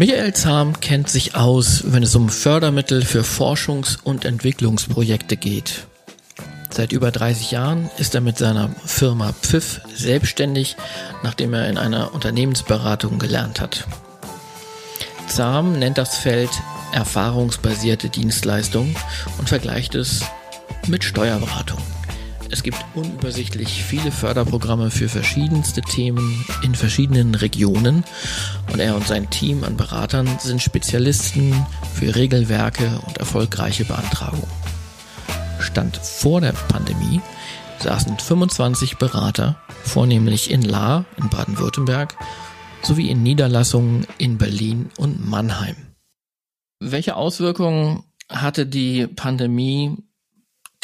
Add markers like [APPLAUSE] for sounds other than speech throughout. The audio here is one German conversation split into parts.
Michael Zahm kennt sich aus, wenn es um Fördermittel für Forschungs- und Entwicklungsprojekte geht. Seit über 30 Jahren ist er mit seiner Firma Pfiff selbstständig, nachdem er in einer Unternehmensberatung gelernt hat. Zahm nennt das Feld erfahrungsbasierte Dienstleistung und vergleicht es mit Steuerberatung. Es gibt unübersichtlich viele Förderprogramme für verschiedenste Themen in verschiedenen Regionen und er und sein Team an Beratern sind Spezialisten für Regelwerke und erfolgreiche Beantragungen. Stand vor der Pandemie saßen 25 Berater, vornehmlich in Lahr in Baden-Württemberg sowie in Niederlassungen in Berlin und Mannheim. Welche Auswirkungen hatte die Pandemie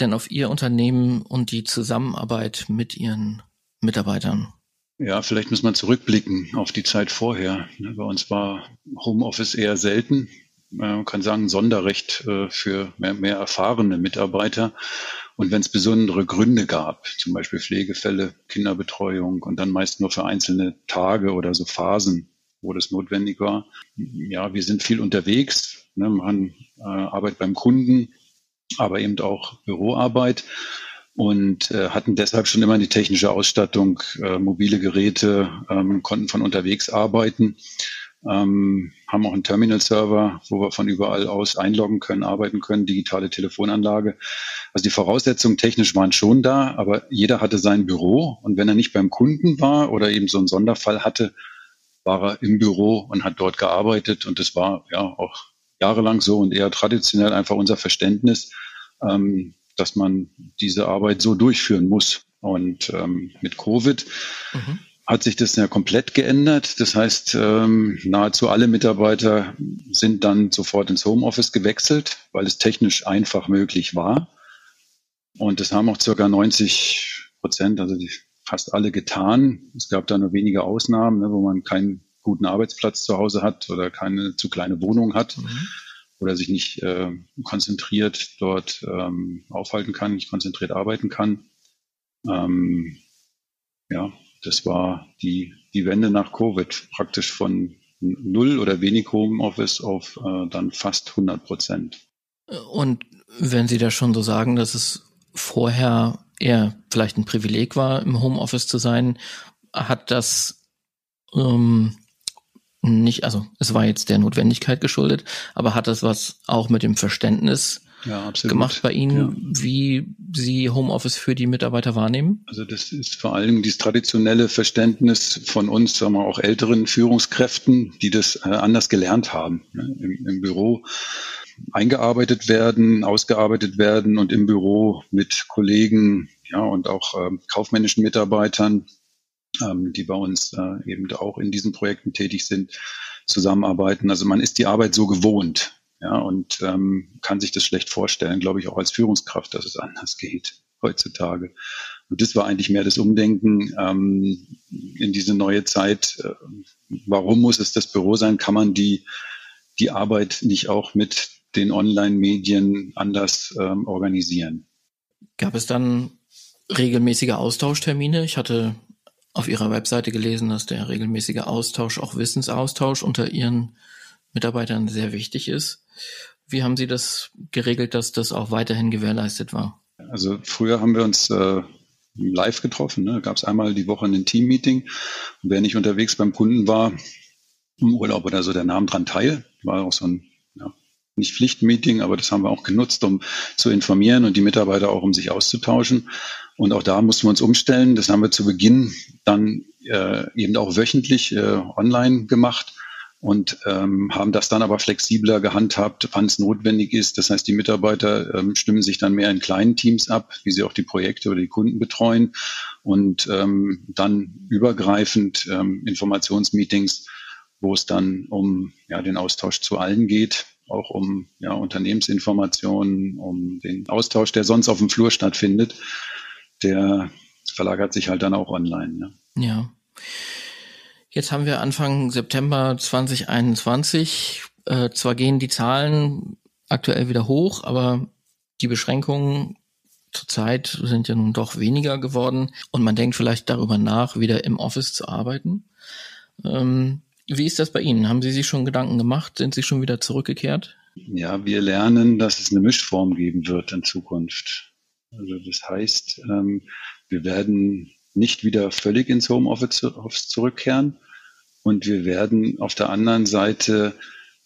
denn auf Ihr Unternehmen und die Zusammenarbeit mit Ihren Mitarbeitern? Ja, vielleicht muss man zurückblicken auf die Zeit vorher. Ne, bei uns war Homeoffice eher selten. Man kann sagen, Sonderrecht äh, für mehr, mehr erfahrene Mitarbeiter. Und wenn es besondere Gründe gab, zum Beispiel Pflegefälle, Kinderbetreuung und dann meist nur für einzelne Tage oder so Phasen, wo das notwendig war. Ja, wir sind viel unterwegs, ne, machen äh, Arbeit beim Kunden, aber eben auch Büroarbeit und äh, hatten deshalb schon immer die technische Ausstattung, äh, mobile Geräte, ähm, konnten von unterwegs arbeiten, ähm, haben auch einen Terminal-Server, wo wir von überall aus einloggen können, arbeiten können, digitale Telefonanlage. Also die Voraussetzungen technisch waren schon da, aber jeder hatte sein Büro und wenn er nicht beim Kunden war oder eben so einen Sonderfall hatte, war er im Büro und hat dort gearbeitet und das war ja auch jahrelang so und eher traditionell einfach unser Verständnis, ähm, dass man diese Arbeit so durchführen muss. Und ähm, mit Covid mhm. hat sich das ja komplett geändert. Das heißt, ähm, nahezu alle Mitarbeiter sind dann sofort ins Homeoffice gewechselt, weil es technisch einfach möglich war. Und das haben auch circa 90 Prozent, also die, fast alle getan. Es gab da nur wenige Ausnahmen, ne, wo man keinen guten Arbeitsplatz zu Hause hat oder keine zu kleine Wohnung hat mhm. oder sich nicht äh, konzentriert dort ähm, aufhalten kann, nicht konzentriert arbeiten kann. Ähm, ja, das war die, die Wende nach Covid, praktisch von null oder wenig Homeoffice auf äh, dann fast 100 Prozent. Und wenn Sie da schon so sagen, dass es vorher eher vielleicht ein Privileg war, im Homeoffice zu sein, hat das ähm, nicht, also es war jetzt der Notwendigkeit geschuldet, aber hat das was auch mit dem Verständnis ja, gemacht bei Ihnen, ja. wie Sie Homeoffice für die Mitarbeiter wahrnehmen? Also das ist vor allem dieses traditionelle Verständnis von uns, sagen wir auch älteren Führungskräften, die das äh, anders gelernt haben. Ne? Im, Im Büro eingearbeitet werden, ausgearbeitet werden und im Büro mit Kollegen ja, und auch äh, kaufmännischen Mitarbeitern ähm, die bei uns äh, eben auch in diesen Projekten tätig sind, zusammenarbeiten. Also man ist die Arbeit so gewohnt, ja, und ähm, kann sich das schlecht vorstellen, glaube ich, auch als Führungskraft, dass es anders geht heutzutage. Und das war eigentlich mehr das Umdenken ähm, in diese neue Zeit. Äh, warum muss es das Büro sein? Kann man die, die Arbeit nicht auch mit den Online-Medien anders ähm, organisieren? Gab es dann regelmäßige Austauschtermine? Ich hatte auf Ihrer Webseite gelesen, dass der regelmäßige Austausch, auch Wissensaustausch unter Ihren Mitarbeitern sehr wichtig ist. Wie haben Sie das geregelt, dass das auch weiterhin gewährleistet war? Also früher haben wir uns äh, live getroffen. Ne? Gab es einmal die Woche ein Team-Meeting. Wer nicht unterwegs beim Kunden war, im Urlaub oder so, der nahm dran teil. War auch so ein ja, nicht Pflichtmeeting, aber das haben wir auch genutzt, um zu informieren und die Mitarbeiter auch, um sich auszutauschen. Und auch da mussten wir uns umstellen. Das haben wir zu Beginn dann äh, eben auch wöchentlich äh, online gemacht und ähm, haben das dann aber flexibler gehandhabt, wann es notwendig ist. Das heißt, die Mitarbeiter ähm, stimmen sich dann mehr in kleinen Teams ab, wie sie auch die Projekte oder die Kunden betreuen und ähm, dann übergreifend ähm, Informationsmeetings, wo es dann um ja, den Austausch zu allen geht, auch um ja, Unternehmensinformationen, um den Austausch, der sonst auf dem Flur stattfindet der verlagert sich halt dann auch online. Ne? Ja. Jetzt haben wir Anfang September 2021. Äh, zwar gehen die Zahlen aktuell wieder hoch, aber die Beschränkungen zurzeit sind ja nun doch weniger geworden und man denkt vielleicht darüber nach, wieder im Office zu arbeiten. Ähm, Wie ist das bei Ihnen? Haben Sie sich schon Gedanken gemacht? Sind Sie schon wieder zurückgekehrt? Ja, wir lernen, dass es eine Mischform geben wird in Zukunft. Also das heißt, ähm, wir werden nicht wieder völlig ins Homeoffice zurückkehren und wir werden auf der anderen Seite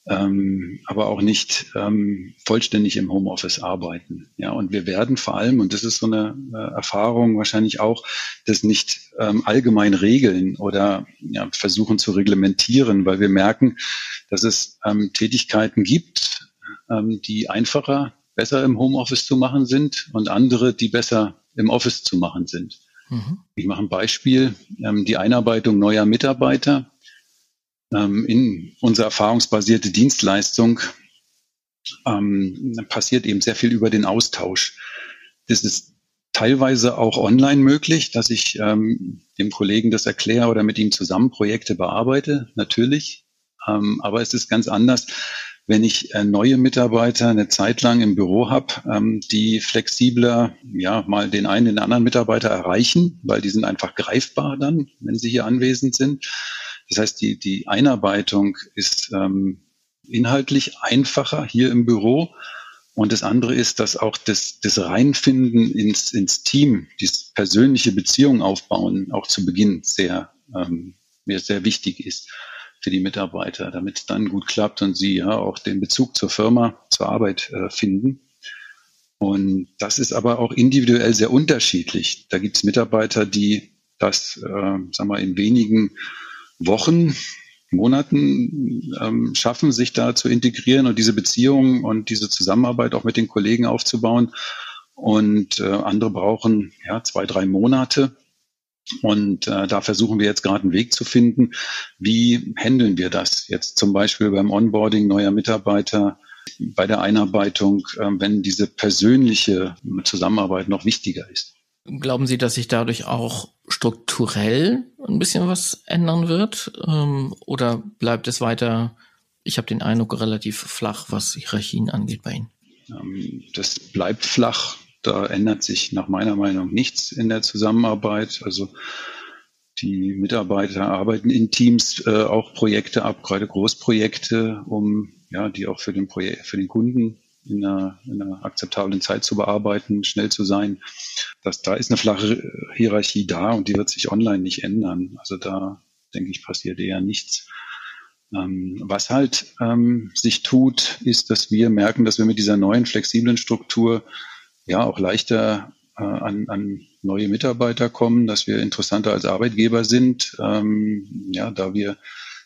ähm, aber auch nicht ähm, vollständig im Homeoffice arbeiten. Ja, und wir werden vor allem, und das ist so eine äh, Erfahrung wahrscheinlich auch, das nicht ähm, allgemein regeln oder ja, versuchen zu reglementieren, weil wir merken, dass es ähm, Tätigkeiten gibt, ähm, die einfacher, besser im Homeoffice zu machen sind und andere, die besser im Office zu machen sind. Mhm. Ich mache ein Beispiel, ähm, die Einarbeitung neuer Mitarbeiter ähm, in unsere erfahrungsbasierte Dienstleistung ähm, passiert eben sehr viel über den Austausch. Das ist teilweise auch online möglich, dass ich ähm, dem Kollegen das erkläre oder mit ihm zusammen Projekte bearbeite, natürlich. Ähm, aber es ist ganz anders, wenn ich äh, neue Mitarbeiter eine Zeit lang im Büro habe, ähm, die flexibler ja mal den einen, den anderen Mitarbeiter erreichen, weil die sind einfach greifbar dann, wenn sie hier anwesend sind. Das heißt, die, die Einarbeitung ist ähm, inhaltlich einfacher hier im Büro. Und das andere ist, dass auch das, das Reinfinden ins, ins Team, dieses persönliche Beziehung aufbauen, auch zu Beginn sehr, ähm, sehr wichtig ist für die Mitarbeiter, damit es dann gut klappt und sie ja auch den Bezug zur Firma, zur Arbeit äh, finden. Und das ist aber auch individuell sehr unterschiedlich. Da gibt es Mitarbeiter, die das, äh, sagen wir, in wenigen Wochen, Monaten ähm, schaffen, sich da zu integrieren und diese Beziehung und diese Zusammenarbeit auch mit den Kollegen aufzubauen. Und äh, andere brauchen ja zwei, drei Monate. Und äh, da versuchen wir jetzt gerade einen Weg zu finden. Wie handeln wir das jetzt zum Beispiel beim Onboarding neuer Mitarbeiter, bei der Einarbeitung, äh, wenn diese persönliche Zusammenarbeit noch wichtiger ist? Glauben Sie, dass sich dadurch auch strukturell ein bisschen was ändern wird? Ähm, oder bleibt es weiter, ich habe den Eindruck, relativ flach, was Hierarchien angeht bei Ihnen? Ähm, das bleibt flach. Da ändert sich nach meiner Meinung nichts in der Zusammenarbeit. Also die Mitarbeiter arbeiten in Teams äh, auch Projekte ab, gerade Großprojekte, um ja, die auch für den Projekt, für den Kunden in einer, in einer akzeptablen Zeit zu bearbeiten, schnell zu sein. Das, da ist eine flache Hierarchie da und die wird sich online nicht ändern. Also da denke ich, passiert eher nichts. Ähm, was halt ähm, sich tut, ist, dass wir merken, dass wir mit dieser neuen flexiblen Struktur ja auch leichter äh, an, an neue Mitarbeiter kommen, dass wir interessanter als Arbeitgeber sind, ähm, ja, da wir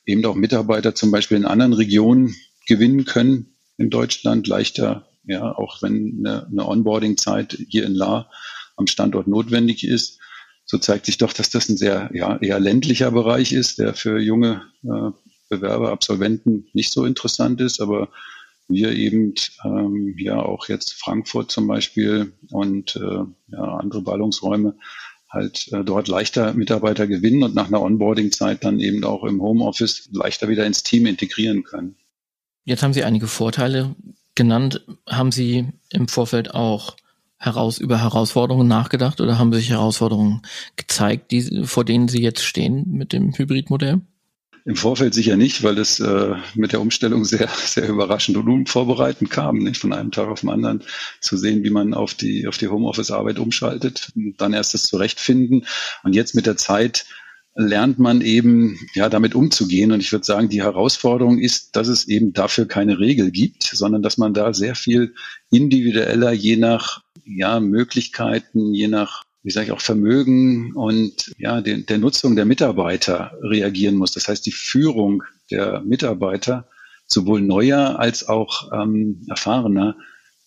eben auch Mitarbeiter zum Beispiel in anderen Regionen gewinnen können, in Deutschland leichter, ja, auch wenn eine, eine Onboarding-Zeit hier in La am Standort notwendig ist. So zeigt sich doch, dass das ein sehr ja, eher ländlicher Bereich ist, der für junge äh, Bewerber, Absolventen nicht so interessant ist, aber wir eben ähm, ja auch jetzt Frankfurt zum Beispiel und äh, ja, andere Ballungsräume halt äh, dort leichter Mitarbeiter gewinnen und nach einer Onboarding-Zeit dann eben auch im Homeoffice leichter wieder ins Team integrieren können. Jetzt haben Sie einige Vorteile genannt. Haben Sie im Vorfeld auch heraus über Herausforderungen nachgedacht oder haben sich Herausforderungen gezeigt, die, vor denen Sie jetzt stehen mit dem Hybridmodell? Im Vorfeld sicher nicht, weil es äh, mit der Umstellung sehr, sehr überraschend und unvorbereitend kam, nicht von einem Tag auf den anderen zu sehen, wie man auf die, auf die Homeoffice-Arbeit umschaltet, dann erst das Zurechtfinden und jetzt mit der Zeit lernt man eben ja damit umzugehen. Und ich würde sagen, die Herausforderung ist, dass es eben dafür keine Regel gibt, sondern dass man da sehr viel individueller, je nach ja, Möglichkeiten, je nach wie sage ich auch Vermögen und ja der, der Nutzung der Mitarbeiter reagieren muss. Das heißt, die Führung der Mitarbeiter sowohl neuer als auch ähm, erfahrener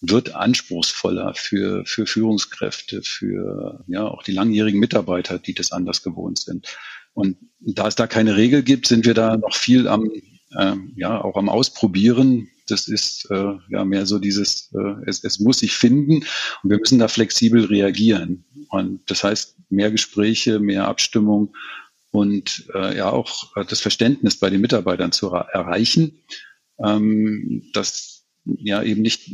wird anspruchsvoller für, für Führungskräfte, für ja auch die langjährigen Mitarbeiter, die das anders gewohnt sind. Und da es da keine Regel gibt, sind wir da noch viel am, äh, ja, auch am Ausprobieren. Das ist äh, ja mehr so dieses, äh, es, es muss sich finden und wir müssen da flexibel reagieren. Und das heißt, mehr Gespräche, mehr Abstimmung und äh, ja auch das Verständnis bei den Mitarbeitern zu erreichen, ähm, dass ja eben nicht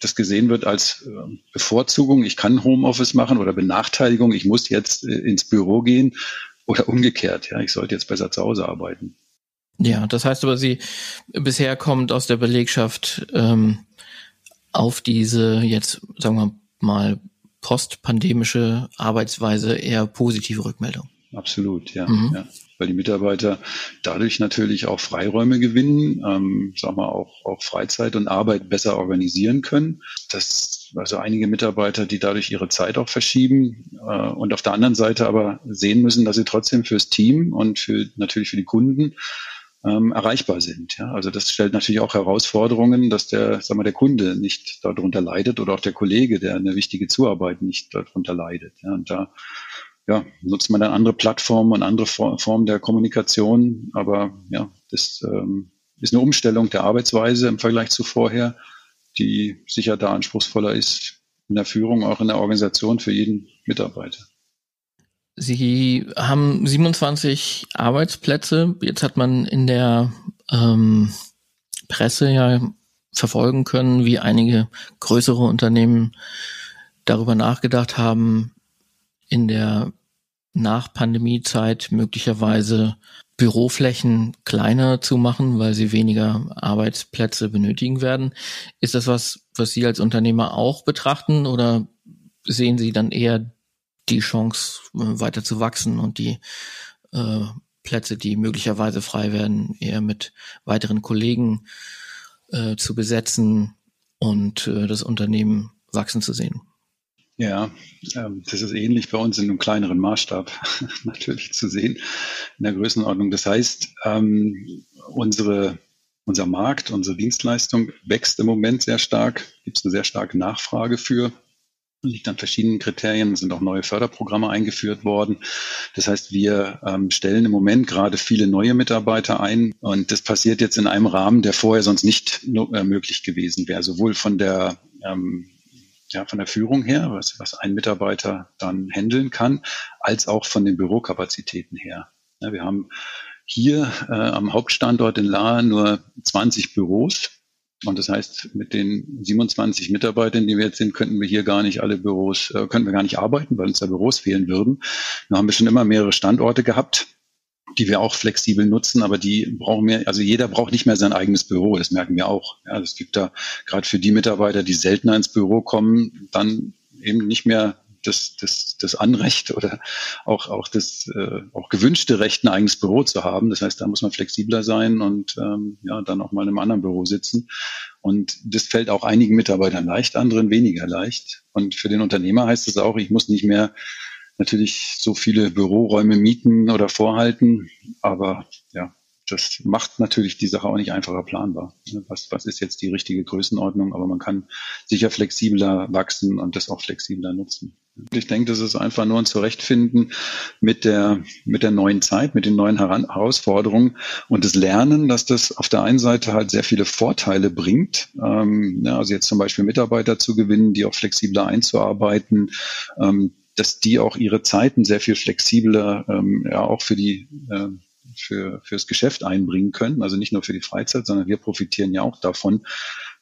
das gesehen wird als äh, Bevorzugung, ich kann Homeoffice machen oder Benachteiligung, ich muss jetzt äh, ins Büro gehen, oder umgekehrt, ja, ich sollte jetzt besser zu Hause arbeiten. Ja, das heißt aber, Sie bisher kommt aus der Belegschaft ähm, auf diese jetzt, sagen wir mal, postpandemische Arbeitsweise eher positive Rückmeldung. Absolut, ja. Mhm. ja. Weil die Mitarbeiter dadurch natürlich auch Freiräume gewinnen, ähm, sagen wir auch, auch Freizeit und Arbeit besser organisieren können. Das, also einige Mitarbeiter, die dadurch ihre Zeit auch verschieben äh, und auf der anderen Seite aber sehen müssen, dass sie trotzdem fürs Team und für natürlich für die Kunden ähm, erreichbar sind. Ja? Also das stellt natürlich auch Herausforderungen, dass der, sagen wir, der Kunde nicht darunter leidet oder auch der Kollege, der eine wichtige Zuarbeit nicht darunter leidet. Ja? Und da ja, nutzt man dann andere Plattformen und andere Formen der Kommunikation. Aber ja, das ähm, ist eine Umstellung der Arbeitsweise im Vergleich zu vorher, die sicher da anspruchsvoller ist in der Führung, auch in der Organisation für jeden Mitarbeiter. Sie haben 27 Arbeitsplätze. Jetzt hat man in der ähm, Presse ja verfolgen können, wie einige größere Unternehmen darüber nachgedacht haben, in der Nach-Pandemie-Zeit möglicherweise Büroflächen kleiner zu machen, weil sie weniger Arbeitsplätze benötigen werden. Ist das was, was Sie als Unternehmer auch betrachten oder sehen Sie dann eher die Chance, äh, weiter zu wachsen und die äh, Plätze, die möglicherweise frei werden, eher mit weiteren Kollegen äh, zu besetzen und äh, das Unternehmen wachsen zu sehen? Ja, ähm, das ist ähnlich bei uns in einem kleineren Maßstab [LAUGHS] natürlich zu sehen, in der Größenordnung. Das heißt, ähm, unsere, unser Markt, unsere Dienstleistung wächst im Moment sehr stark, gibt es eine sehr starke Nachfrage für liegt an verschiedenen Kriterien. Es sind auch neue Förderprogramme eingeführt worden. Das heißt, wir ähm, stellen im Moment gerade viele neue Mitarbeiter ein und das passiert jetzt in einem Rahmen, der vorher sonst nicht äh, möglich gewesen wäre, sowohl von der ähm, ja, von der Führung her, was, was ein Mitarbeiter dann handeln kann, als auch von den Bürokapazitäten her. Ja, wir haben hier äh, am Hauptstandort in Lahr nur 20 Büros und das heißt, mit den 27 Mitarbeitern, die wir jetzt sind, könnten wir hier gar nicht alle Büros, äh, könnten wir gar nicht arbeiten, weil uns da Büros fehlen würden. Da haben wir schon immer mehrere Standorte gehabt, die wir auch flexibel nutzen, aber die brauchen mehr, also jeder braucht nicht mehr sein eigenes Büro, das merken wir auch. Ja, es gibt da gerade für die Mitarbeiter, die seltener ins Büro kommen, dann eben nicht mehr das, das, das Anrecht oder auch, auch das äh, auch gewünschte Recht, ein eigenes Büro zu haben. Das heißt, da muss man flexibler sein und ähm, ja, dann auch mal in einem anderen Büro sitzen. Und das fällt auch einigen Mitarbeitern leicht, anderen weniger leicht. Und für den Unternehmer heißt es auch, ich muss nicht mehr natürlich so viele Büroräume mieten oder vorhalten, aber ja, das macht natürlich die Sache auch nicht einfacher planbar. Was, was ist jetzt die richtige Größenordnung? Aber man kann sicher flexibler wachsen und das auch flexibler nutzen. Ich denke, das ist einfach nur ein Zurechtfinden mit der, mit der neuen Zeit, mit den neuen Herausforderungen und das Lernen, dass das auf der einen Seite halt sehr viele Vorteile bringt. Ähm, ja, also jetzt zum Beispiel Mitarbeiter zu gewinnen, die auch flexibler einzuarbeiten, ähm, dass die auch ihre Zeiten sehr viel flexibler ähm, ja auch für die äh, für fürs Geschäft einbringen können. Also nicht nur für die Freizeit, sondern wir profitieren ja auch davon,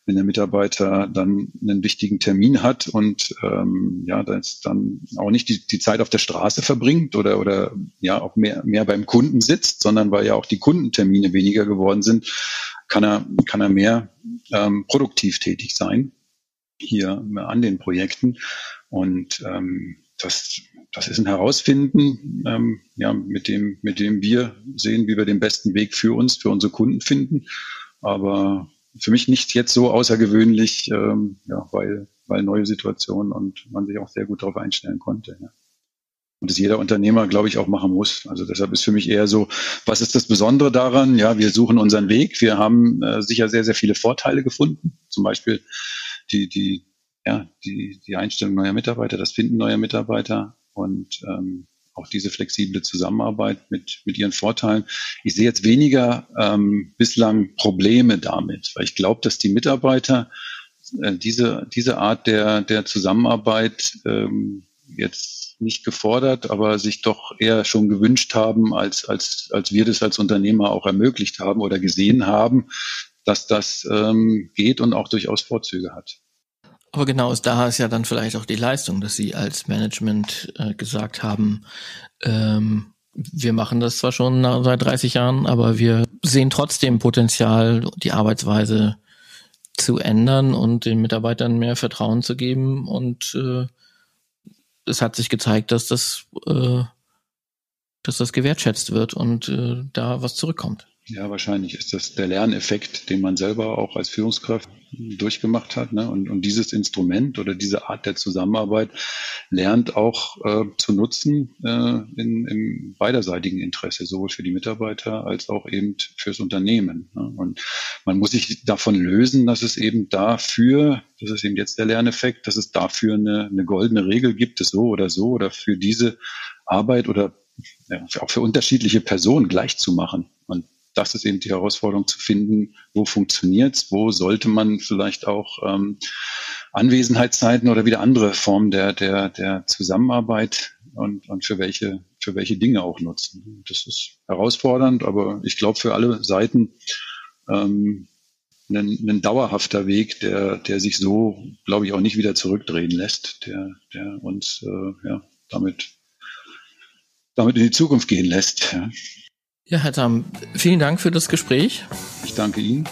wenn der Mitarbeiter dann einen wichtigen Termin hat und ähm, ja, das dann auch nicht die, die Zeit auf der Straße verbringt oder oder ja auch mehr mehr beim Kunden sitzt, sondern weil ja auch die Kundentermine weniger geworden sind, kann er kann er mehr ähm, produktiv tätig sein hier an den Projekten und ähm, das das ist ein Herausfinden, ähm, ja, mit dem, mit dem wir sehen, wie wir den besten Weg für uns, für unsere Kunden finden. Aber für mich nicht jetzt so außergewöhnlich, ähm, ja, weil, weil neue Situationen und man sich auch sehr gut darauf einstellen konnte. Ja. Und das jeder Unternehmer, glaube ich, auch machen muss. Also deshalb ist für mich eher so, was ist das Besondere daran? Ja, wir suchen unseren Weg. Wir haben äh, sicher sehr, sehr viele Vorteile gefunden. Zum Beispiel die, die, ja, die, die Einstellung neuer Mitarbeiter, das Finden neuer Mitarbeiter und ähm, auch diese flexible Zusammenarbeit mit, mit ihren Vorteilen. Ich sehe jetzt weniger ähm, bislang Probleme damit, weil ich glaube, dass die Mitarbeiter äh, diese, diese Art der, der Zusammenarbeit ähm, jetzt nicht gefordert, aber sich doch eher schon gewünscht haben, als, als, als wir das als Unternehmer auch ermöglicht haben oder gesehen haben, dass das ähm, geht und auch durchaus Vorzüge hat. Aber genau da ist ja dann vielleicht auch die Leistung, dass Sie als Management äh, gesagt haben, ähm, Wir machen das zwar schon seit 30 Jahren, aber wir sehen trotzdem Potenzial, die Arbeitsweise zu ändern und den Mitarbeitern mehr Vertrauen zu geben. Und äh, es hat sich gezeigt, dass das, äh, dass das gewertschätzt wird und äh, da was zurückkommt. Ja, wahrscheinlich ist das der Lerneffekt, den man selber auch als Führungskraft durchgemacht hat. Ne? Und, und dieses Instrument oder diese Art der Zusammenarbeit lernt auch äh, zu nutzen äh, in, im beiderseitigen Interesse, sowohl für die Mitarbeiter als auch eben fürs Unternehmen. Ne? Und man muss sich davon lösen, dass es eben dafür, das ist eben jetzt der Lerneffekt, dass es dafür eine, eine goldene Regel gibt, es so oder so oder für diese Arbeit oder ja, auch für unterschiedliche Personen gleich zu machen. Und das ist eben die Herausforderung zu finden, wo funktioniert's, wo sollte man vielleicht auch ähm, Anwesenheitszeiten oder wieder andere Formen der, der, der Zusammenarbeit und, und für welche, für welche Dinge auch nutzen. Das ist herausfordernd, aber ich glaube für alle Seiten ähm, ein, ein dauerhafter Weg, der, der sich so, glaube ich, auch nicht wieder zurückdrehen lässt, der, der uns äh, ja, damit, damit in die Zukunft gehen lässt. Ja. Ja, Herr Tam, vielen Dank für das Gespräch. Ich danke Ihnen.